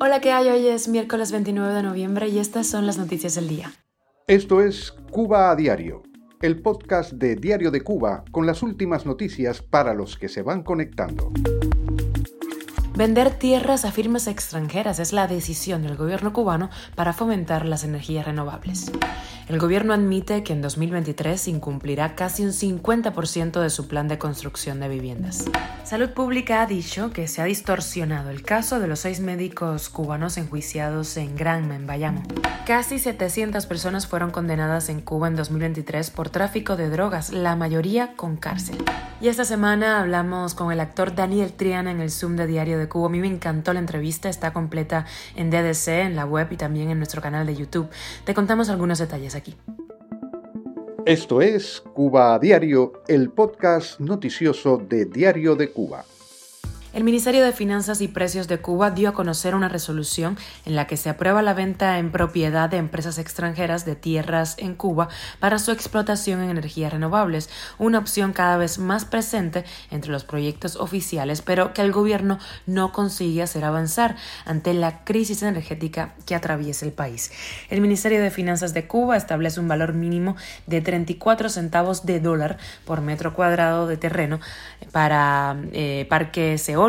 Hola, ¿qué hay? Hoy es miércoles 29 de noviembre y estas son las noticias del día. Esto es Cuba a Diario, el podcast de Diario de Cuba con las últimas noticias para los que se van conectando. Vender tierras a firmas extranjeras es la decisión del gobierno cubano para fomentar las energías renovables. El gobierno admite que en 2023 incumplirá casi un 50% de su plan de construcción de viviendas. Salud Pública ha dicho que se ha distorsionado el caso de los seis médicos cubanos enjuiciados en Granma, en Bayamo. Casi 700 personas fueron condenadas en Cuba en 2023 por tráfico de drogas, la mayoría con cárcel. Y esta semana hablamos con el actor Daniel Triana en el Zoom de Diario de Cuba. A mí me encantó la entrevista, está completa en DDC, en la web y también en nuestro canal de YouTube. Te contamos algunos detalles aquí. Esto es Cuba Diario, el podcast noticioso de Diario de Cuba. El Ministerio de Finanzas y Precios de Cuba dio a conocer una resolución en la que se aprueba la venta en propiedad de empresas extranjeras de tierras en Cuba para su explotación en energías renovables, una opción cada vez más presente entre los proyectos oficiales, pero que el gobierno no consigue hacer avanzar ante la crisis energética que atraviesa el país. El Ministerio de Finanzas de Cuba establece un valor mínimo de 34 centavos de dólar por metro cuadrado de terreno para eh, parques eólicos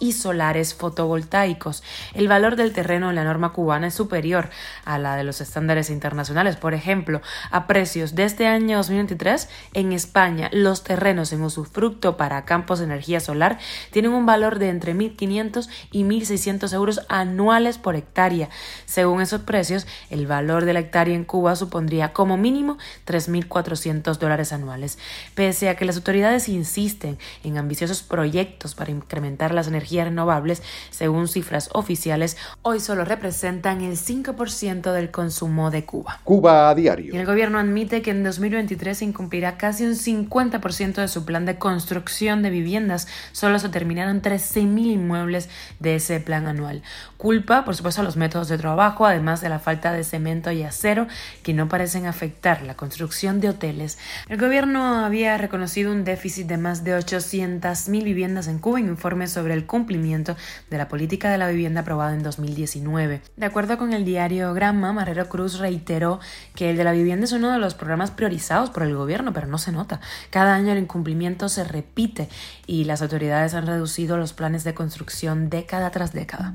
y solares fotovoltaicos. El valor del terreno en la norma cubana es superior a la de los estándares internacionales. Por ejemplo, a precios de este año 2023, en España, los terrenos en usufructo para campos de energía solar tienen un valor de entre 1.500 y 1.600 euros anuales por hectárea. Según esos precios, el valor de la hectárea en Cuba supondría como mínimo 3.400 dólares anuales. Pese a que las autoridades insisten en ambiciosos proyectos para incrementar las energías renovables, según cifras oficiales, hoy solo representan el 5% del consumo de Cuba. Cuba a diario. Y el gobierno admite que en 2023 incumplirá casi un 50% de su plan de construcción de viviendas. Solo se terminaron 13.000 inmuebles de ese plan anual. Culpa, por supuesto, a los métodos de trabajo, además de la falta de cemento y acero que no parecen afectar la construcción de hoteles. El gobierno había reconocido un déficit de más de 800.000 viviendas en Cuba en informe sobre el cumplimiento de la política de la vivienda aprobada en 2019. De acuerdo con el diario Gramma, Marrero Cruz reiteró que el de la vivienda es uno de los programas priorizados por el gobierno, pero no se nota. Cada año el incumplimiento se repite y las autoridades han reducido los planes de construcción década tras década.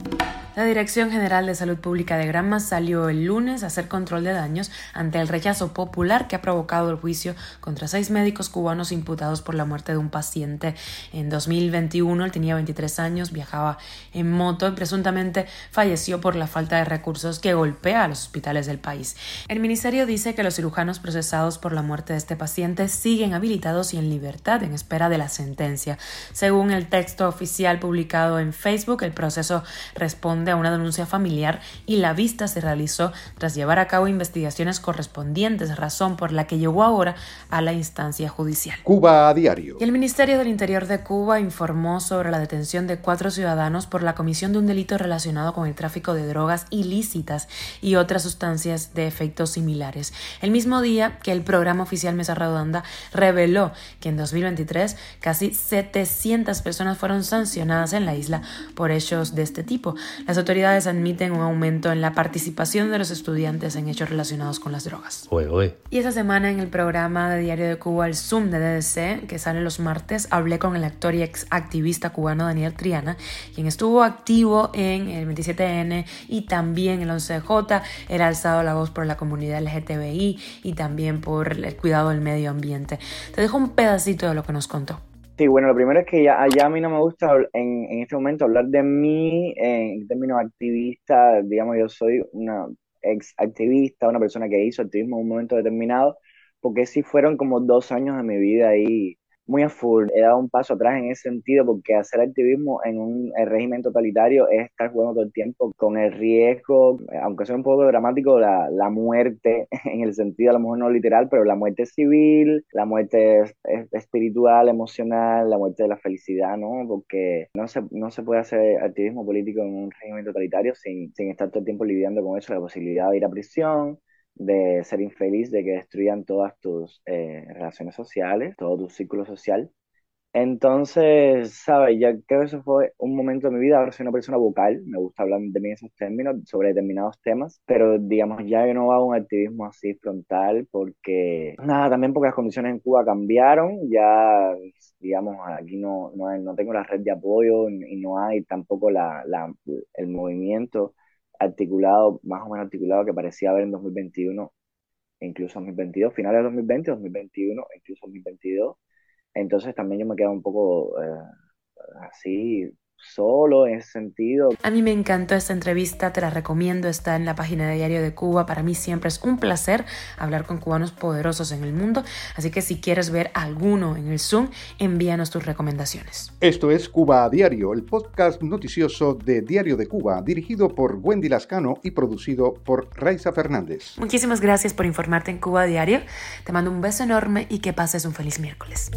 La Dirección General de Salud Pública de Granma salió el lunes a hacer control de daños ante el rechazo popular que ha provocado el juicio contra seis médicos cubanos imputados por la muerte de un paciente en 2021. Él tenía 23 años, viajaba en moto y presuntamente falleció por la falta de recursos que golpea a los hospitales del país. El ministerio dice que los cirujanos procesados por la muerte de este paciente siguen habilitados y en libertad en espera de la sentencia. Según el texto oficial publicado en Facebook, el proceso responde a una denuncia familiar y la vista se realizó tras llevar a cabo investigaciones correspondientes, razón por la que llegó ahora a la instancia judicial. Cuba a diario. Y el Ministerio del Interior de Cuba informó sobre la detención de cuatro ciudadanos por la comisión de un delito relacionado con el tráfico de drogas ilícitas y otras sustancias de efectos similares. El mismo día que el programa oficial Mesa Redonda reveló que en 2023 casi 700 personas fueron sancionadas en la isla por hechos de este tipo. Las autoridades admiten un aumento en la participación de los estudiantes en hechos relacionados con las drogas. Y esta semana en el programa de Diario de Cuba, el Zoom de DDC, que sale los martes, hablé con el actor y ex activista cubano Daniel Triana, quien estuvo activo en el 27N y también el 11J. Era alzado la voz por la comunidad LGTBI y también por el cuidado del medio ambiente. Te dejo un pedacito de lo que nos contó. Sí, bueno, lo primero es que ya, a mí no me gusta en, en este momento hablar de mí en términos activista, digamos, yo soy una ex activista, una persona que hizo activismo en un momento determinado, porque sí fueron como dos años de mi vida ahí muy a full. He dado un paso atrás en ese sentido porque hacer activismo en un régimen totalitario es estar jugando todo el tiempo con el riesgo, aunque sea un poco dramático, la, la muerte, en el sentido a lo mejor no literal, pero la muerte civil, la muerte espiritual, emocional, la muerte de la felicidad, ¿no? Porque no se, no se puede hacer activismo político en un régimen totalitario sin, sin estar todo el tiempo lidiando con eso, la posibilidad de ir a prisión, de ser infeliz, de que destruyan todas tus eh, relaciones sociales, todo tu círculo social. Entonces, ¿sabes? Ya creo que eso fue un momento de mi vida. Ahora soy una persona vocal, me gusta hablar de mí en esos términos, sobre determinados temas, pero digamos, ya yo no hago un activismo así frontal porque, nada, también porque las condiciones en Cuba cambiaron, ya, digamos, aquí no, no, no tengo la red de apoyo y no hay tampoco la, la, el movimiento articulado, más o menos articulado que parecía haber en 2021, incluso 2022, finales de 2020, 2021, incluso 2022. Entonces también yo me quedo un poco eh, así solo en ese sentido. A mí me encantó esta entrevista, te la recomiendo, está en la página de Diario de Cuba. Para mí siempre es un placer hablar con cubanos poderosos en el mundo, así que si quieres ver alguno en el Zoom, envíanos tus recomendaciones. Esto es Cuba a Diario, el podcast noticioso de Diario de Cuba, dirigido por Wendy Lascano y producido por Raiza Fernández. Muchísimas gracias por informarte en Cuba a Diario. Te mando un beso enorme y que pases un feliz miércoles.